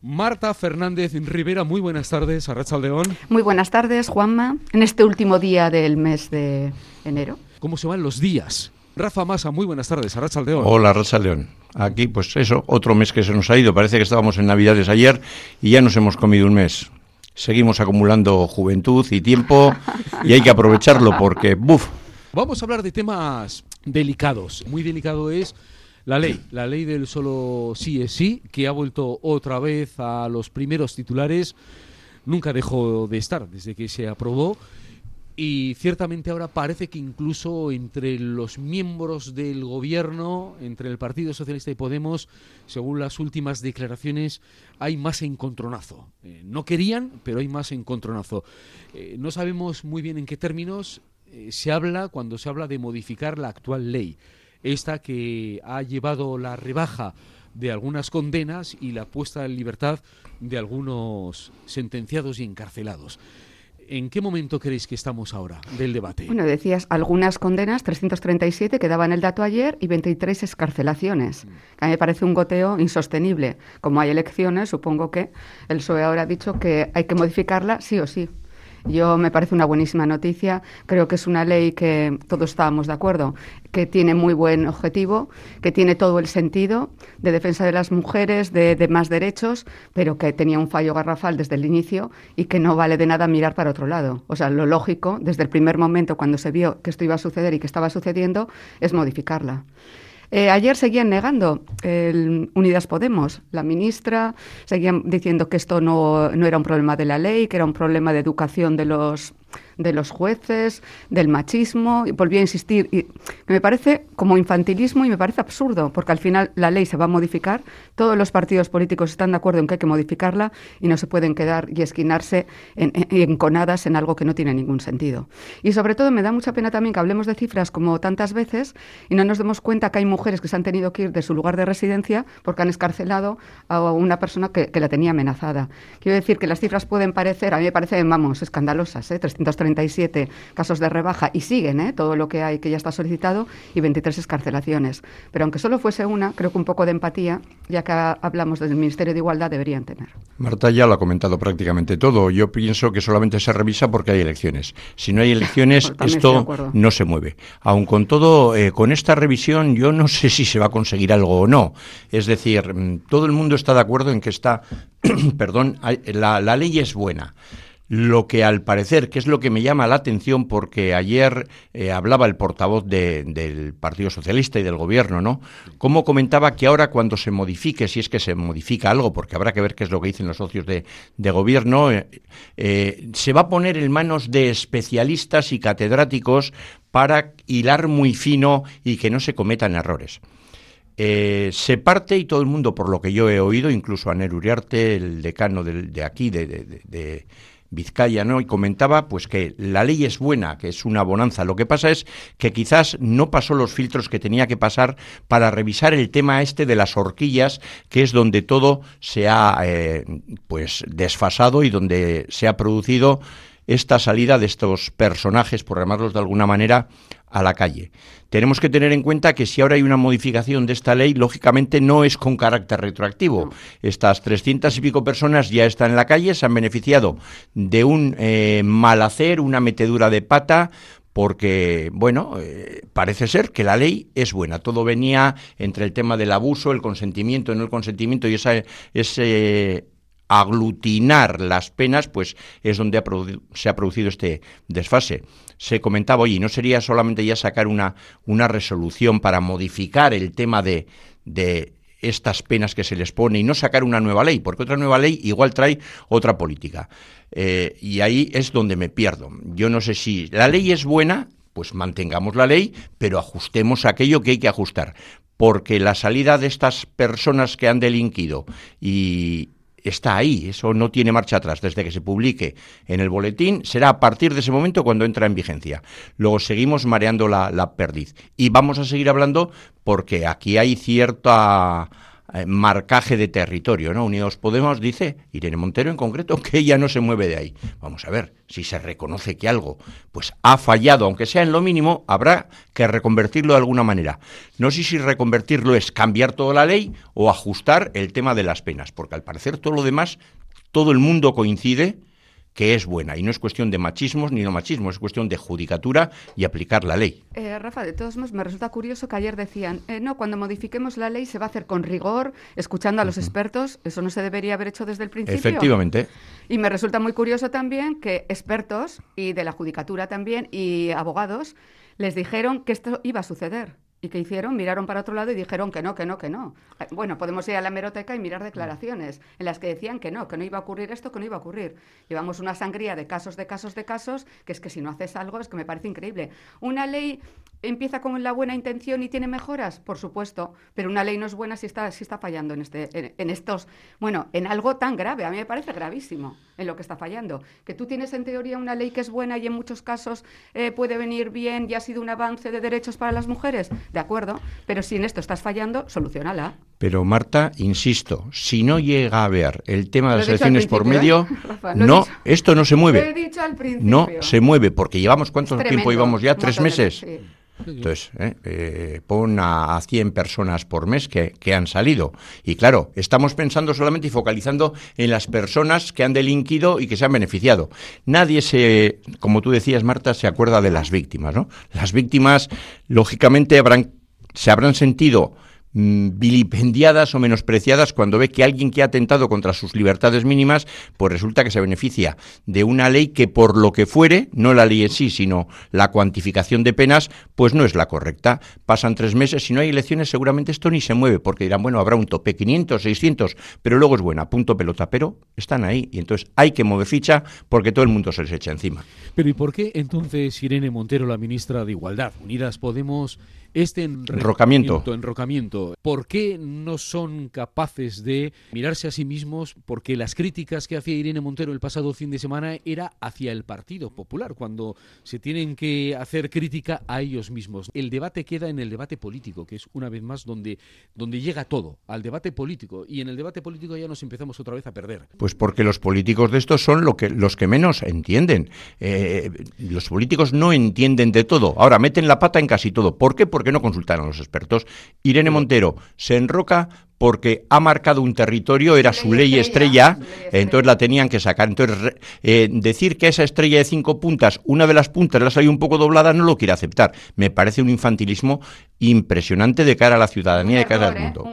Marta Fernández Rivera, muy buenas tardes, Arrachaldeón. Muy buenas tardes, Juanma. En este último día del mes de enero. ¿Cómo se van los días? Rafa Masa, muy buenas tardes, Arrachaldeón. Hola, Arrachaldeón. Aquí, pues eso, otro mes que se nos ha ido. Parece que estábamos en Navidades ayer y ya nos hemos comido un mes. Seguimos acumulando juventud y tiempo y hay que aprovecharlo porque, buf. Vamos a hablar de temas delicados. Muy delicado es la ley, la ley del solo sí es sí, que ha vuelto otra vez a los primeros titulares, nunca dejó de estar desde que se aprobó y ciertamente ahora parece que incluso entre los miembros del gobierno, entre el Partido Socialista y Podemos, según las últimas declaraciones, hay más encontronazo. Eh, no querían, pero hay más encontronazo. Eh, no sabemos muy bien en qué términos eh, se habla cuando se habla de modificar la actual ley esta que ha llevado la rebaja de algunas condenas y la puesta en libertad de algunos sentenciados y encarcelados. ¿En qué momento creéis que estamos ahora del debate? Bueno, decías algunas condenas, 337 que daban el dato ayer y 23 escarcelaciones. Mm. A mí me parece un goteo insostenible. Como hay elecciones, supongo que el PSOE ahora ha dicho que hay que modificarla sí o sí. Yo me parece una buenísima noticia. Creo que es una ley que todos estábamos de acuerdo, que tiene muy buen objetivo, que tiene todo el sentido de defensa de las mujeres, de, más derechos, pero que tenía un fallo garrafal desde el inicio y que no vale de nada mirar para otro lado. O sea, lo lógico, desde el primer momento cuando se vio que esto iba a suceder y que estaba sucediendo, es modificarla. Eh, ayer seguían negando el Unidas Podemos. La ministra seguían diciendo que esto no, no era un problema de la ley, que era un problema de educación de los de los jueces, del machismo, y volví a insistir. Y me parece como infantilismo y me parece absurdo, porque al final la ley se va a modificar, todos los partidos políticos están de acuerdo en que hay que modificarla y no se pueden quedar y esquinarse en, enconadas en algo que no tiene ningún sentido. Y sobre todo me da mucha pena también que hablemos de cifras como tantas veces y no nos demos cuenta que hay mujeres que se han tenido que ir de su lugar de residencia porque han escarcelado a una persona que, la tenía amenazada. Quiero decir que las cifras pueden parecer, a mí me parecen, vamos, escandalosas, ¿eh? 337 casos de rebaja y siguen ¿eh? todo lo que hay que ya está solicitado y 23 escarcelaciones. Pero aunque solo fuese una, creo que un poco de empatía, ya que hablamos del Ministerio de Igualdad, deberían tener. Marta ya lo ha comentado prácticamente todo. Yo pienso que solamente se revisa porque hay elecciones. Si no hay elecciones, esto no se mueve. Aun con todo, eh, con esta revisión yo no sé si se va a conseguir algo o no. Es decir, mm, todo el mundo está de acuerdo en que está, perdón, la ley es buena. Lo que al parecer, que es lo que me llama la atención, porque ayer eh, hablaba el portavoz del Partido Socialista y del Gobierno, ¿no? Como comentaba que ahora cuando se modifique, si es que se modifica algo, porque habrá que ver qué es lo que dicen los socios de, Gobierno, eh, eh, se va a poner en manos de especialistas y catedráticos para hilar muy fino y que no se cometan errores. se parte y todo el mundo, por lo que yo he oído, incluso a Uriarte, el decano de, aquí, de, Vizcaya, ¿no? Y comentaba pues que la ley es buena, que es una bonanza. Lo que pasa es que quizás no pasó los filtros que tenía que pasar para revisar el tema este de las horquillas, que es donde todo se ha eh, pues desfasado y donde se ha producido esta salida de estos personajes, por llamarlos de alguna manera, a la calle. Tenemos que tener en cuenta que si ahora hay una modificación de esta ley, lógicamente no es con carácter retroactivo. Estas trescientas y pico personas ya están en la calle, se han beneficiado de un eh, mal hacer, una metedura de pata, porque, bueno, eh, parece ser que la ley es buena. Todo venía entre el tema del abuso, el consentimiento, no el consentimiento y esa, ese aglutinar las penas, pues es donde se ha producido este desfase. Se comentaba, oye, ¿no sería solamente ya sacar una, una resolución para modificar el tema de, de estas penas que se les pone y no sacar una nueva ley, porque otra nueva ley igual trae otra política. Eh, y ahí es donde me pierdo. Yo no sé si la ley es buena, pues mantengamos la ley, pero ajustemos aquello que hay que ajustar. Porque la salida de estas personas que han delinquido y, está ahí, eso no tiene marcha atrás. Desde que se publique en el boletín, será a partir de ese momento cuando entra en vigencia. Luego seguimos mareando la, perdiz. Y vamos a seguir hablando porque aquí hay cierta eh, marcaje de territorio, ¿no? Unidos Podemos dice, Irene Montero en concreto, que ella no se mueve de ahí. Vamos a ver, si se reconoce que algo pues ha fallado, aunque sea en lo mínimo, habrá que reconvertirlo de alguna manera. No sé si reconvertirlo es cambiar toda la ley o ajustar el tema de las penas, porque al parecer todo lo demás, todo el mundo coincide que es buena. Y no es cuestión de machismos ni no machismo, es cuestión de judicatura y aplicar la ley. Eh, Rafa, de todos modos, me resulta curioso que ayer decían, eh, no, cuando modifiquemos la ley se va a hacer con rigor, escuchando a los expertos. Eso no se debería haber hecho desde el principio. Efectivamente. Y me resulta muy curioso también que expertos, y de la judicatura también, y abogados, les dijeron que esto iba a suceder. ¿Y qué hicieron? Miraron para otro lado y dijeron que no, que no, que no. Bueno, podemos ir a la hemeroteca y mirar declaraciones en las que decían que no, que no iba a ocurrir esto, que no iba a ocurrir. Llevamos una sangría de casos, de casos, de casos, que es que si no haces algo es que me parece increíble. Una ley empieza con la buena intención y tiene mejoras, por supuesto, pero una ley no es buena si está, si está fallando en, este, en, estos, bueno, en algo tan grave. A mí me parece gravísimo en lo que está fallando. Que tú tienes en teoría una ley que es buena y en muchos casos eh, puede venir bien y ha sido un avance de derechos para las mujeres de acuerdo, pero si en esto estás fallando, solucionala. Pero Marta, insisto, si no llega a haber el tema de las elecciones por medio, ¿eh? no, esto no se mueve. No se mueve, porque llevamos cuánto tiempo llevamos ya, tres meses. Entonces, ¿eh? Eh, pon a, 100 personas por mes que, que, han salido. Y claro, estamos pensando solamente y focalizando en las personas que han delinquido y que se han beneficiado. Nadie se, como tú decías, Marta, se acuerda de las víctimas, ¿no? Las víctimas, lógicamente, habrán se habrán sentido mm, vilipendiadas o menospreciadas cuando ve que alguien que ha atentado contra sus libertades mínimas, pues resulta que se beneficia de una ley que por lo que fuere, no la ley en sí, sino la cuantificación de penas, pues no es la correcta. Pasan tres meses, si no hay elecciones seguramente esto ni se mueve, porque dirán, bueno, habrá un tope 500, 600, pero luego es buena, punto pelota, pero están ahí y entonces hay que mover ficha porque todo el mundo se les echa encima. Pero ¿y por qué entonces Irene Montero, la ministra de Igualdad, Unidas Podemos, este enrocamiento. enrocamiento. ¿Por qué no son capaces de mirarse a sí mismos? Porque las críticas que hacía Irene Montero el pasado fin de semana era hacia el Partido Popular, cuando se tienen que hacer crítica a ellos mismos. El debate queda en el debate político, que es una vez más donde, donde llega todo, al debate político. Y en el debate político ya nos empezamos otra vez a perder. Pues porque los políticos de estos son lo que, los que menos entienden. Eh, los políticos no entienden de todo. Ahora meten la pata en casi todo. ¿Por qué? ¿por qué no consultaron a los expertos? Irene Montero se enroca porque ha marcado un territorio, era su ley, estrella, entonces la tenían que sacar. Entonces, eh, decir que esa estrella de cinco puntas, una de las puntas la salido un poco doblada, no lo quiere aceptar. Me parece un infantilismo impresionante de cara a la ciudadanía, de cara al ¿eh? mundo.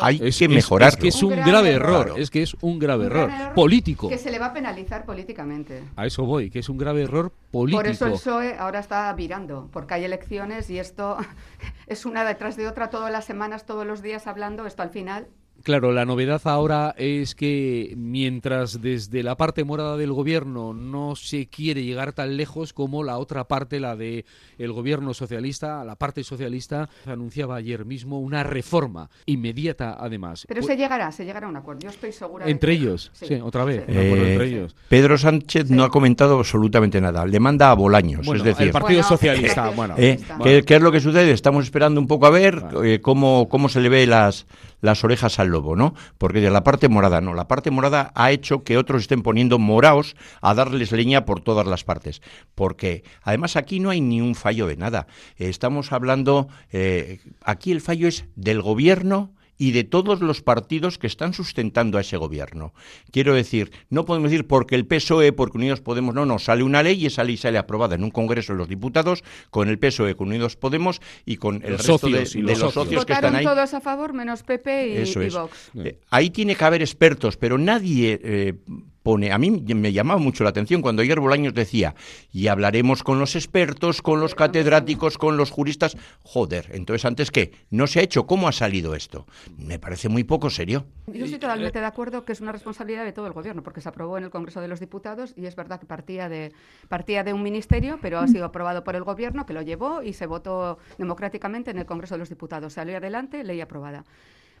Hay que mejorar. Es, que es un, grave error, es que es un grave error, político. Que se le va a penalizar políticamente. A eso voy, que es un grave error político. Por eso el PSOE ahora está virando, porque hay elecciones y esto es una detrás de otra todas las semanas, todos los días hablando, esto al final penal Claro, la novedad ahora es que mientras desde la parte morada del gobierno no se quiere llegar tan lejos como la otra parte, la de el gobierno socialista, la parte socialista anunciaba ayer mismo una reforma inmediata además. Pero se llegará, se llegará a un acuerdo. Yo estoy segura. Entre ellos, sí, otra vez. entre ellos. Pedro Sánchez no ha comentado absolutamente nada. Le manda a Bolaños, es decir, el Partido Socialista. bueno, eh, ¿qué, es lo que sucede? Estamos esperando un poco a ver eh, cómo cómo se le ve las las orejas al lobo, ¿no? Porque de la parte morada no, la parte morada ha hecho que otros estén poniendo moraos a darles leña por todas las partes, porque además aquí no hay ni un fallo de nada. estamos hablando, eh, aquí el fallo es del gobierno y de todos los partidos que están sustentando a ese gobierno. Quiero decir, no podemos decir porque el PSOE, porque Unidos Podemos, no, no, sale una ley y esa ley sale aprobada en un Congreso de los Diputados con el PSOE, con Unidos Podemos y con el resto de, los, socios, que están ahí. todos a favor menos PP y, Eso Vox. Eh, ahí tiene que haber expertos, pero nadie eh, pone, a mí me llamaba mucho la atención cuando ayer Bolaños decía, y hablaremos con los expertos, con los catedráticos, con los juristas. Joder, entonces antes qué, no se ha hecho, ¿cómo ha salido esto? Me parece muy poco serio. Yo estoy totalmente de acuerdo que es una responsabilidad de todo el gobierno, porque se aprobó en el Congreso de los Diputados y es verdad que partía de, partía de un ministerio, pero ha sido aprobado por el gobierno, que lo llevó y se votó democráticamente en el Congreso de los Diputados. Salió adelante, ley aprobada.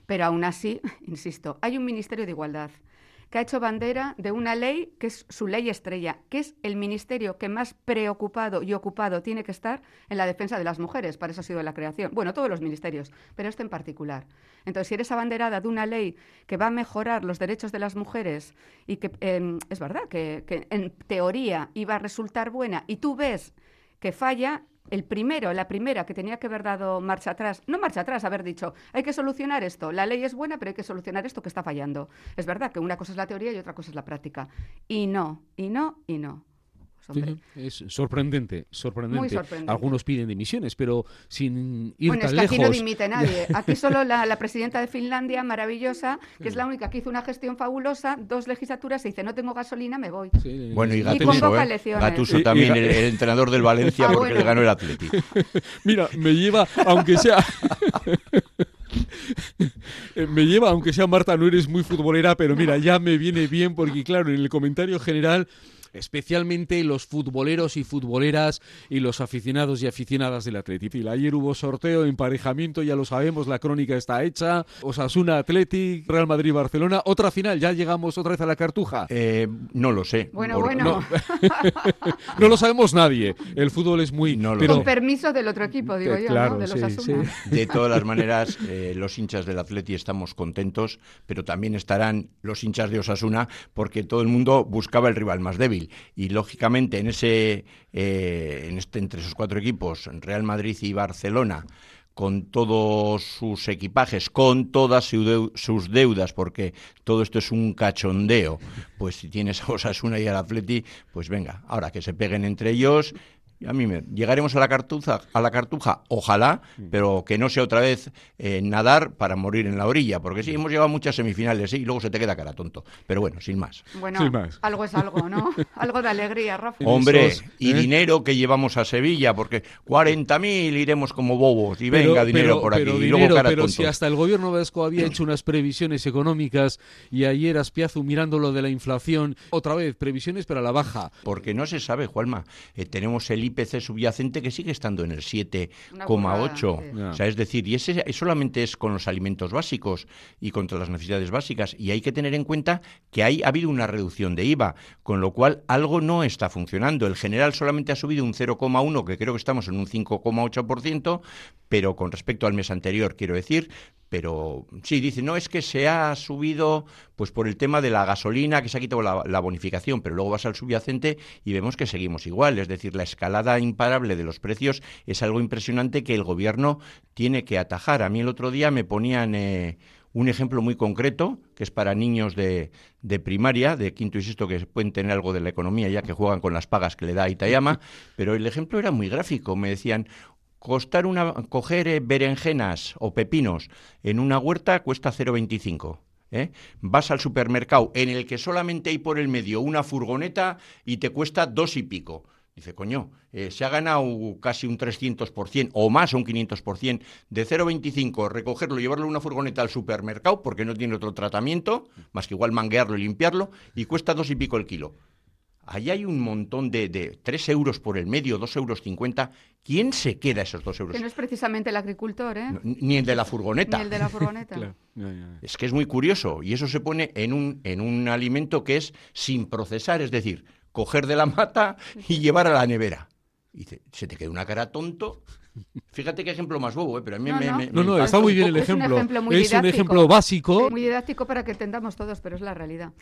Pero aún así, insisto, hay un Ministerio de Igualdad que ha hecho bandera de una ley que es su ley estrella, que es el ministerio que más preocupado y ocupado tiene que estar en la defensa de las mujeres. Para eso ha sido la creación. Bueno, todos los ministerios, pero este en particular. Entonces, si eres abanderada de una ley que va a mejorar los derechos de las mujeres y que em, es verdad que, que en teoría iba a resultar buena y tú ves que falla, el primero, la primera que tenía que haber dado marcha atrás, no marcha atrás, haber dicho, hay que solucionar esto, la ley es buena, pero hay que solucionar esto que está fallando. Es verdad que una cosa es la teoría y otra cosa es la práctica. Y no, y no, y no es sorprendente, sorprendente. Algunos piden dimisiones, pero sin ir bueno, tan es que aquí no dimite nadie. Aquí solo la, presidenta de Finlandia, maravillosa, que es la única que hizo una gestión fabulosa, dos legislaturas, y dice, no tengo gasolina, me voy. bueno, y Gatuso, ¿eh? Gatuso también, el, entrenador del Valencia, ah, porque le ganó el Atlético. Mira, me lleva, aunque sea... me lleva, aunque sea Marta, no eres muy futbolera, pero mira, ya me viene bien porque, claro, en el comentario general especialmente los futboleros y futboleras y los aficionados y aficionadas del Athletic. Ayer hubo sorteo, emparejamiento, ya lo sabemos, la crónica está hecha. Osasuna Athletic, Real Madrid Barcelona. Otra final, ya llegamos otra vez a la cartuja. Eh, no lo sé. Bueno, bueno. No. lo sabemos nadie. El fútbol es muy. No Con permiso del otro equipo, digo yo, ¿no? de los Asuna. De todas las maneras, eh, los hinchas del Athletic estamos contentos, pero también estarán los hinchas de Osasuna porque todo el mundo buscaba el rival más débil y lógicamente en ese eh, en este entre esos cuatro equipos Real Madrid y Barcelona con todos sus equipajes, con todas sus deudas, porque todo esto es un cachondeo. Pues si tienes a Osasuna y al Atleti, pues venga, ahora que se peguen entre ellos a mí me, llegaremos a la cartuja, a la cartuja, ojalá, pero que no sea otra vez eh, nadar para morir en la orilla, porque sí, hemos llegado a muchas semifinales y luego se te queda cara tonto. Pero bueno, sin más. Bueno, algo es algo, ¿no? algo de alegría, Rafa. Hombre, y ¿eh? dinero que llevamos a Sevilla, porque 40.000 iremos como bobos y venga dinero por aquí. y luego cara pero si hasta el gobierno vasco había hecho unas previsiones económicas y ayer Aspiazu mirando lo de la inflación, otra vez, previsiones para la baja. Porque no se sabe, Juanma, eh, tenemos el IPC subyacente que sigue estando en el 7,8. O sea, es decir, y ese solamente es con los alimentos básicos y contra las necesidades básicas. Y hay que tener en cuenta que hay, ha habido una reducción de IVA, con lo cual algo no está funcionando. El general solamente ha subido un 0,1, que creo que estamos en un 5,8%, pero con respecto al mes anterior, quiero decir, pero sí, dice, no es que se ha subido pues por el tema de la gasolina, que se ha quitado la, bonificación, pero luego vas al subyacente y vemos que seguimos igual, es decir, la escalada imparable de los precios es algo impresionante que el gobierno tiene que atajar. A mí el otro día me ponían eh, un ejemplo muy concreto, que es para niños de, de, primaria, de quinto y sexto, que pueden tener algo de la economía ya que juegan con las pagas que le da Itayama, pero el ejemplo era muy gráfico. Me decían, costar una, coger eh, berenjenas o pepinos en una huerta cuesta 0,25. ¿eh? Vas al supermercado en el que solamente hay por el medio una furgoneta y te cuesta dos y pico. Dice, coño, eh, se ha ganado casi un 300% o más, un 500%, de 0,25 recogerlo llevarlo en una furgoneta al supermercado porque no tiene otro tratamiento, más que igual manguearlo y limpiarlo, y cuesta dos y pico el kilo. Ahí hay un montón de, de 3 euros por el medio, 2 euros 50. ¿Quién se queda esos 2 euros? Que no es precisamente el agricultor, ¿eh? ni el de la furgoneta. Ni el de la furgoneta. Es que es muy curioso. Y eso se pone en un, en un alimento que es sin procesar, es decir, coger de la mata y llevar a la nevera. Y se te queda una cara tonto. Fíjate qué ejemplo más bobo, ¿eh? pero a mí no, me, no. no, no está muy bien el ejemplo. Es un ejemplo, básico. muy didáctico para que entendamos todos, pero es la realidad.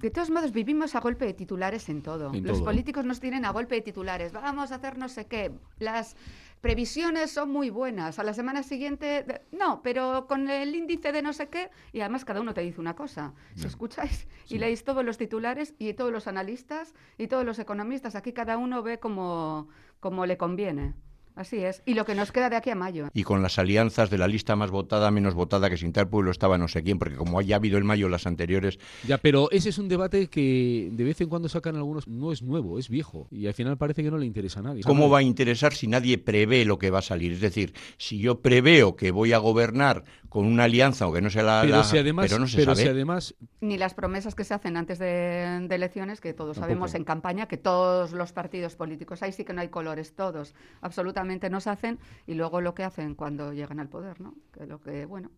De todos modos, vivimos a golpe de titulares en todo. Los políticos nos tienen a golpe de titulares. Vamos a hacer no sé qué. Las previsiones son muy buenas. A la semana siguiente, no, pero con el índice de no sé qué. Y además cada uno te dice una cosa. Si escucháis y leéis todos los titulares y todos los analistas y todos los economistas, aquí cada uno ve como, como le conviene. Así es. Y lo que nos queda de aquí a mayo. Y con las alianzas de la lista más votada, menos votada, que sin tal pueblo estaba no sé quién, porque como haya habido el mayo las anteriores. Ya, pero ese es un debate que de vez en cuando sacan algunos. No es nuevo, es viejo. Y al final parece que no le interesa a nadie. ¿Cómo va a interesar si nadie prevé lo que va a salir? Es decir, si yo preveo que voy a gobernar con una alianza, aunque no sea la. Pero, si además, pero no se pero sabe. Si además. Ni las promesas que se hacen antes de, elecciones, que todos sabemos en campaña, que todos los partidos políticos, ahí sí que no hay colores, todos, absolutamente no se hacen y luego lo que hacen cuando llegan al poder, ¿no? Que lo que, bueno,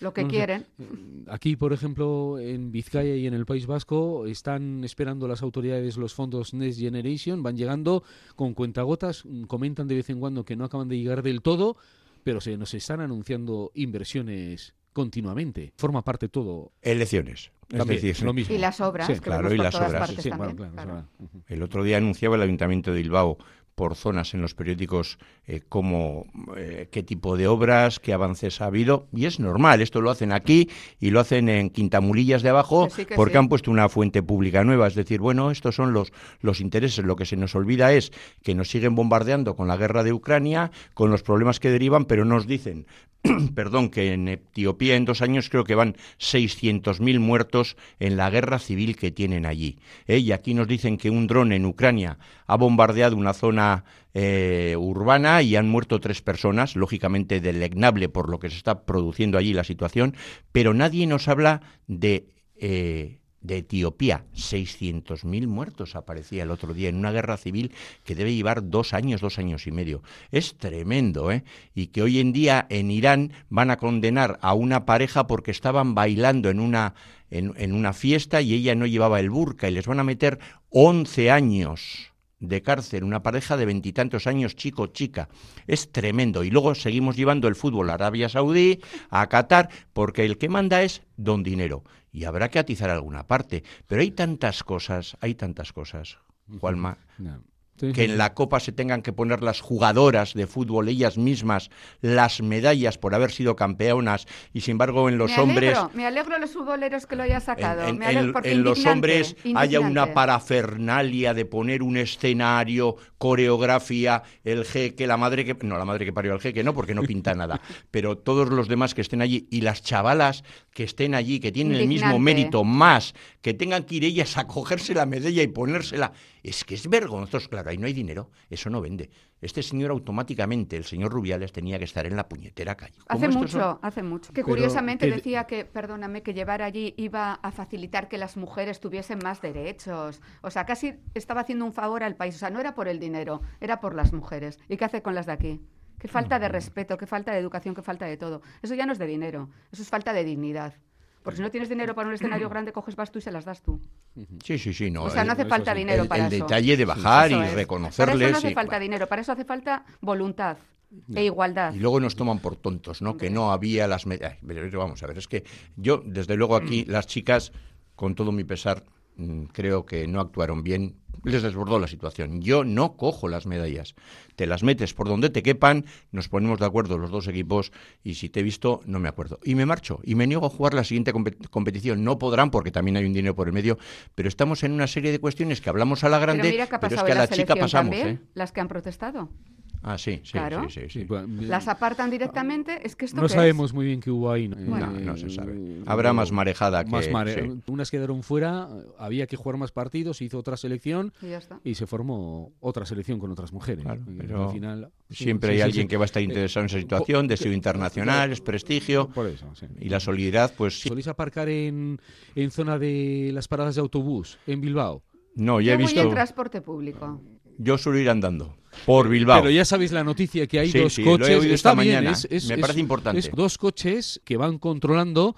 lo que quieren. Eh, aquí, por ejemplo, en Vizcaya y en el País Vasco, están esperando las autoridades los fondos Next Generation, van llegando con cuentagotas, mm, comentan de vez en cuando que no acaban de llegar del todo, pero se nos están anunciando inversiones continuamente. Forma parte todo. Elecciones. Es lo mismo. Y las obras. claro, y las obras. El otro día anunciaba el Ayuntamiento de Bilbao por zonas en los periódicos eh, como eh, qué tipo de obras, qué avances ha habido. Y es normal, esto lo hacen aquí y lo hacen en Quintamulillas de abajo porque han puesto una fuente pública nueva. Es decir, bueno, estos son los, los intereses. Lo que se nos olvida es que nos siguen bombardeando con la guerra de Ucrania, con los problemas que derivan, pero nos dicen, perdón, que en Etiopía en dos años creo que van 600.000 muertos en la guerra civil que tienen allí. ¿eh? Y aquí nos dicen que un dron en Ucrania ha bombardeado una zona eh, urbana y han muerto tres personas, lógicamente delegnable por lo que se está produciendo allí la situación, pero nadie nos habla de... Eh, de Etiopía. 600.000 muertos aparecía el otro día en una guerra civil que debe llevar dos años, dos años y medio. Es tremendo, ¿eh? Y que hoy en día en Irán van a condenar a una pareja porque estaban bailando en una, en, en una fiesta y ella no llevaba el burka y les van a meter 11 años de cárcel, una pareja de veintitantos años, chico, chica. Es tremendo. Y luego seguimos llevando el fútbol a Arabia Saudí, a Qatar, porque el que manda es don dinero y habrá que atizar alguna parte. Pero hay tantas cosas, hay tantas cosas, Juanma, que en la Copa se tengan que poner las jugadoras de fútbol ellas mismas las medallas por haber sido campeonas y sin embargo en los hombres me alegro los futboleros que lo haya sacado. en, los hombres haya una parafernalia de poner un escenario coreografía el jeque la madre que no la madre que parió al jeque no porque no pinta nada pero todos los demás que estén allí y las chavalas que estén allí que tienen el mismo mérito más que tengan que ir ellas a cogerse la medalla y ponérsela es que es vergonzoso, claro, ahí no hay dinero, eso no vende. Este señor automáticamente, el señor Rubiales, tenía que estar en la puñetera calle. Hace mucho, hace mucho. Que curiosamente decía que, perdóname, que llevar allí iba a facilitar que las mujeres tuviesen más derechos. O sea, casi estaba haciendo un favor al país. O sea, no era por el dinero, era por las mujeres. ¿Y qué hace con las de aquí? Qué falta de respeto, qué falta de educación, qué falta de todo. Eso ya no es de dinero, eso es falta de dignidad. Porque si no tienes dinero para un escenario grande, coges vas tú y se las das tú. Sí, sí, sí. No, o sea, no hace falta dinero para eso. El detalle de bajar y reconocerles. Para eso no hace falta dinero, para eso hace falta voluntad. E igualdad. Y luego nos toman por tontos, ¿no? Que no había las medidas. Vamos a ver, es que yo, desde luego aquí, las chicas, con todo mi pesar, creo que no actuaron bien les desbordó la situación. Yo no cojo las medallas. Te las metes por donde te quepan, nos ponemos de acuerdo los dos equipos y si te he visto no me acuerdo. Y me marcho y me niego a jugar la siguiente competición. No podrán porque también hay un dinero por el medio, pero estamos en una serie de cuestiones que hablamos a la grande, pero, es que a la, chica pasamos. ¿eh? Las que han protestado. Ah, sí, sí, claro. sí, sí, Las apartan directamente, es que esto No sabemos muy bien qué hubo ahí. No, no se sabe. Habrá más marejada que... Más Unas quedaron fuera, había que jugar más partidos, se hizo otra selección y, se formó otra selección con otras mujeres. pero al final, siempre hay alguien que va a estar interesado en esa situación, deseo internacional, es prestigio. Por eso, Y la solidaridad, pues... ¿Solís aparcar en, en zona de las paradas de autobús en Bilbao? No, ya he visto... Voy en transporte público. Yo suelo ir andando por Bilbao. Pero ya sabéis la noticia que hay dos coches. esta mañana. Me parece importante. dos coches que van controlando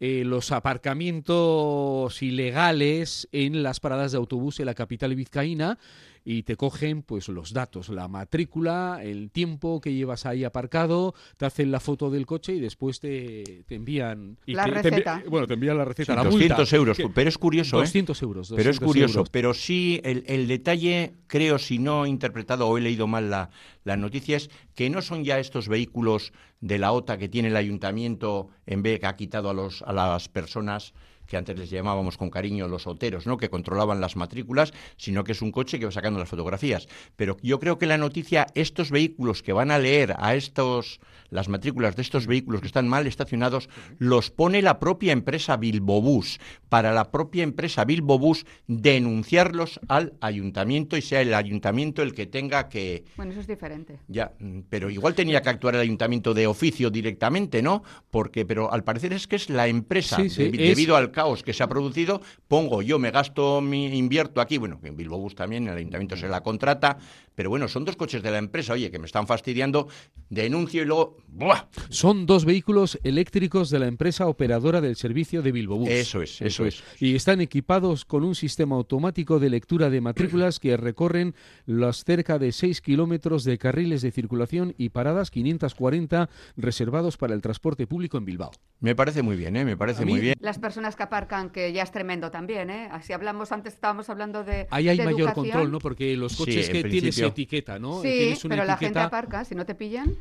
eh, los aparcamientos ilegales en las paradas de autobús en la capital vizcaína y te cogen pues los datos, la matrícula, el tiempo que llevas ahí aparcado, te hacen la foto del coche y después te, te envían... la receta. bueno, te envían la receta, la 200 euros, pero es curioso, 200 ¿eh? euros. pero es curioso, pero sí el, el, detalle, creo, si no he interpretado o he leído mal la, la noticia, es que no son ya estos vehículos de la OTA que tiene el ayuntamiento en vez que ha quitado a, los, a las personas que antes les llamábamos con cariño los hoteros, ¿no? que controlaban las matrículas, sino que es un coche que va sacando las fotografías. Pero yo creo que la noticia, estos vehículos que van a leer a estos las matrículas de estos vehículos que están mal estacionados, los pone la propia empresa Bilbobús, para la propia empresa Bilbobús denunciarlos al ayuntamiento y sea el ayuntamiento el que tenga que... Bueno, eso es diferente. Ya, pero igual tenía que actuar el ayuntamiento de oficio directamente, ¿no? Porque, pero al parecer es que es la empresa, debido al caos que se ha producido, pongo yo, me gasto, mi, invierto aquí, bueno, en Bilbo Bus también, el ayuntamiento se la contrata, pero bueno, son dos coches de la empresa, oye, que me están fastidiando, denuncio y luego... ¡buah! Son dos vehículos eléctricos de la empresa operadora del servicio de Bilbo Bus. Eso es, eso, es. Y están equipados con un sistema automático de lectura de matrículas que recorren los cerca de 6 kilómetros de carriles de circulación y paradas 540 reservados para el transporte público en Bilbao. Me parece muy bien, ¿eh? Me parece muy bien. Las personas que aparcan, que ya es tremendo también, ¿eh? Así hablamos, antes estábamos hablando de Ahí hay mayor control, ¿no? Porque los coches que tienes etiqueta, ¿no? Sí, pero la gente aparca, si no te pillan...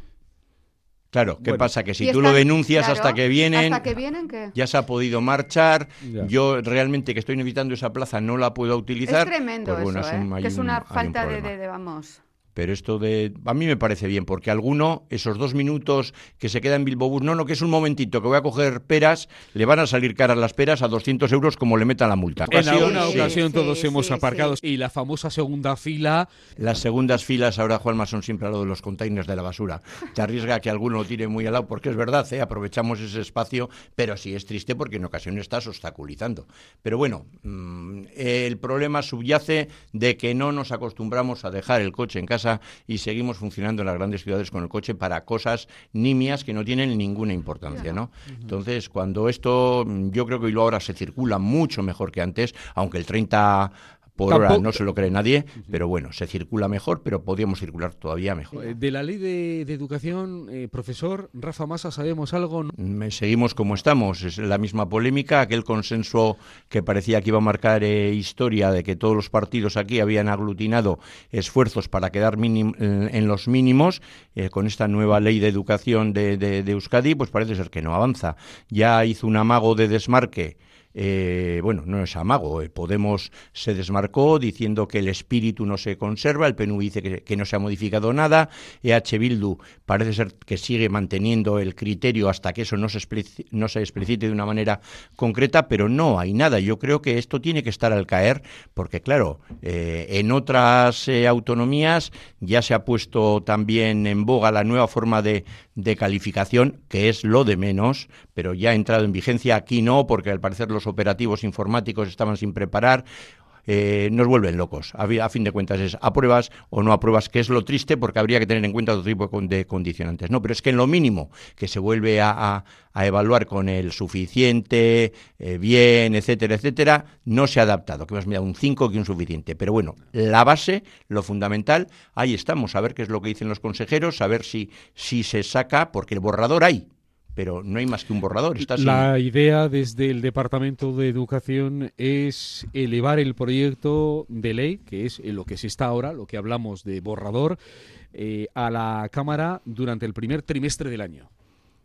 Claro, ¿qué pasa? Que si tú lo denuncias hasta que vienen, hasta que vienen ¿qué? ya se ha podido marchar. Yo realmente que estoy necesitando esa plaza no la puedo utilizar. Es tremendo pues eso, ¿eh? que es una falta de, de, vamos. Pero esto de. A mí me parece bien, porque alguno, esos dos minutos que se queda en Bilbo Bus, no, no, que es un momentito, que voy a coger peras, le van a salir caras las peras a 200 euros como le metan la multa. En alguna ocasión todos hemos aparcado. Y la famosa segunda fila. Las segundas filas, ahora, Juanma, son siempre a lo de los containers de la basura. Te arriesga que alguno lo tire muy al lado, porque es verdad, ¿eh? aprovechamos ese espacio, pero sí es triste porque en ocasiones estás obstaculizando. Pero bueno, mm, el problema subyace de que no nos acostumbramos a dejar el coche en casa y seguimos funcionando en las grandes ciudades con el coche para cosas nimias que no tienen ninguna importancia, ¿no? Entonces, cuando esto, yo creo que hoy ahora se circula mucho mejor que antes, aunque el 30 por hora no se lo cree nadie, pero bueno, se circula mejor, pero podríamos circular todavía mejor. Eh, de la ley de, educación, eh, profesor Rafa Massa, ¿sabemos algo? Seguimos como estamos, es la misma polémica, aquel consenso que parecía que iba a marcar eh, historia de que todos los partidos aquí habían aglutinado esfuerzos para quedar en los mínimos, con esta nueva ley de educación de, de Euskadi, pues parece ser que no avanza. Ya hizo un amago de desmarque eh, bueno, no es amago, eh, Podemos se desmarcó diciendo que el espíritu no se conserva, el PNV dice que, no se ha modificado nada, EH Bildu parece ser que sigue manteniendo el criterio hasta que eso no se, no se explicite de una manera concreta, pero no hay nada. Yo creo que esto tiene que estar al caer, porque claro, eh, en otras autonomías ya se ha puesto también en boga la nueva forma de, de calificación, que es lo de menos, pero ya ha entrado en vigencia aquí no, porque al parecer los operativos informáticos estaban sin preparar. Eh, nos vuelven locos. A, fin de cuentas es apruebas o no apruebas, que es lo triste porque habría que tener en cuenta otro tipo de condicionantes. No, pero es que en lo mínimo que se vuelve a, evaluar con el suficiente, eh, bien, etcétera, etcétera, no se ha adaptado. Que más me da un 5 que un suficiente. Pero bueno, la base, lo fundamental, ahí estamos. A ver qué es lo que dicen los consejeros, a ver si, si se saca, porque el borrador hay pero no hay más que un borrador. La idea desde el Departamento de Educación es elevar el proyecto de ley, que es lo que se está ahora, lo que hablamos de borrador, eh, a la Cámara durante el primer trimestre del año.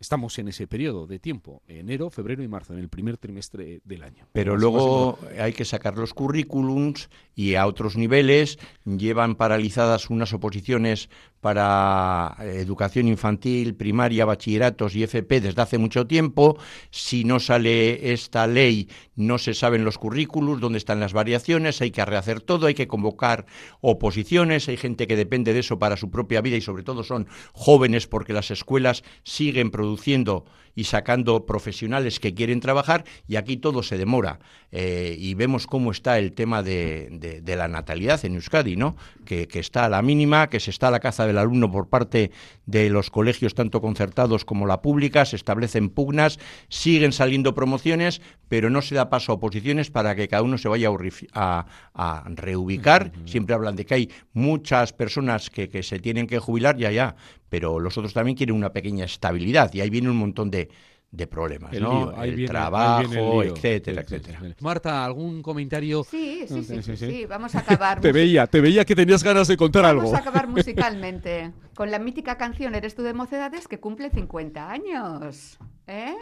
Estamos en ese periodo de tiempo, enero, febrero y marzo, en el primer trimestre del año. Pero luego hay que sacar los currículums y a otros niveles llevan paralizadas unas oposiciones para eh, educación infantil, primaria, bachilleratos y FP desde hace mucho tiempo. Si no sale esta ley, no se saben los currículos, dónde están las variaciones, hay que rehacer todo, hay que convocar oposiciones, hay gente que depende de eso para su propia vida y sobre todo son jóvenes porque las escuelas siguen produciendo y sacando profesionales que quieren trabajar y aquí todo se demora. Eh, y vemos cómo está el tema de, la natalidad en Euskadi, ¿no? Que, está a la mínima, que se está a la caza del alumno por parte de los colegios tanto concertados como la pública, se establecen pugnas, siguen saliendo promociones, pero no se da paso a oposiciones para que cada uno se vaya a, reubicar. Siempre hablan de que hay muchas personas que, que se tienen que jubilar, ya, ya, pero los otros también quieren una pequeña estabilidad y ahí viene un montón de, de problemas, ¿no? el trabajo, etcétera, etcétera. Marta, ¿algún comentario? Sí, sí, sí, sí, vamos a acabar. te veía, te veía que tenías ganas de contar algo. Vamos a acabar musicalmente con la mítica canción Eres tú de Mocedades que cumple 50 años, ¿eh?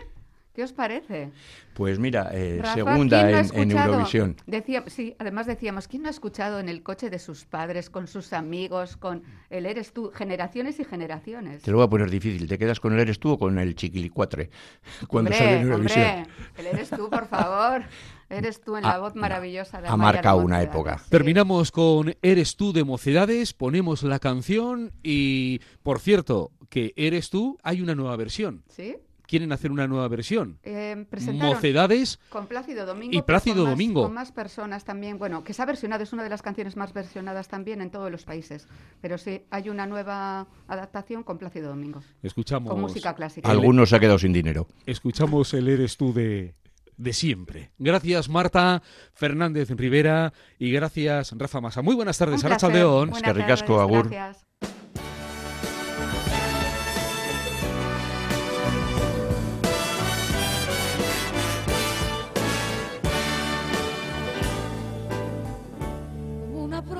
¿Qué os parece? Pues mira, eh, segunda en, Eurovisión. Decía, sí, además decíamos, ¿quién no ha escuchado en el coche de sus padres, con sus amigos, con el Eres tú, generaciones y generaciones? Te lo voy a poner difícil, ¿te quedas con el Eres tú o con el Chiquilicuatre? Cuando sale en Eurovisión. Hombre, el Eres tú, por favor. Eres tú en la voz maravillosa de Ha marcado una época. Terminamos con Eres tú de Mocedades, ponemos la canción y, por cierto, que Eres tú, hay una nueva versión. ¿Sí? Quieren hacer una nueva versión. Eh, Mocedades con Plácido Domingo, y Plácido con Domingo. Más, con más personas también. Bueno, que se ha versionado, es una de las canciones más versionadas también en todos los países. Pero sí, hay una nueva adaptación con Plácido Domingo. Escuchamos. Con música clásica. Algunos se ha quedado sin dinero. Escuchamos el Eres tú de, de siempre. Gracias Marta Fernández Rivera y gracias Rafa Masa. Muy buenas tardes, Aracha León. Es que ricasco, Agur. Gracias.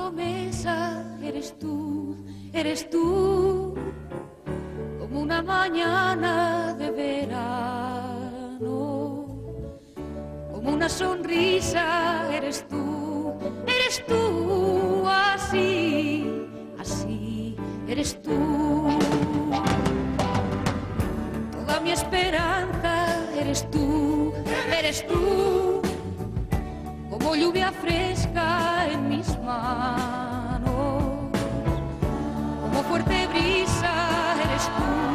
Promesa eres tú, eres tú, como una mañana de verano, como una sonrisa eres tú, eres tú, así, así, eres tú. Toda mi esperanza eres tú, eres tú como lluvia fresca en mis manos, como fuerte brisa eres tú,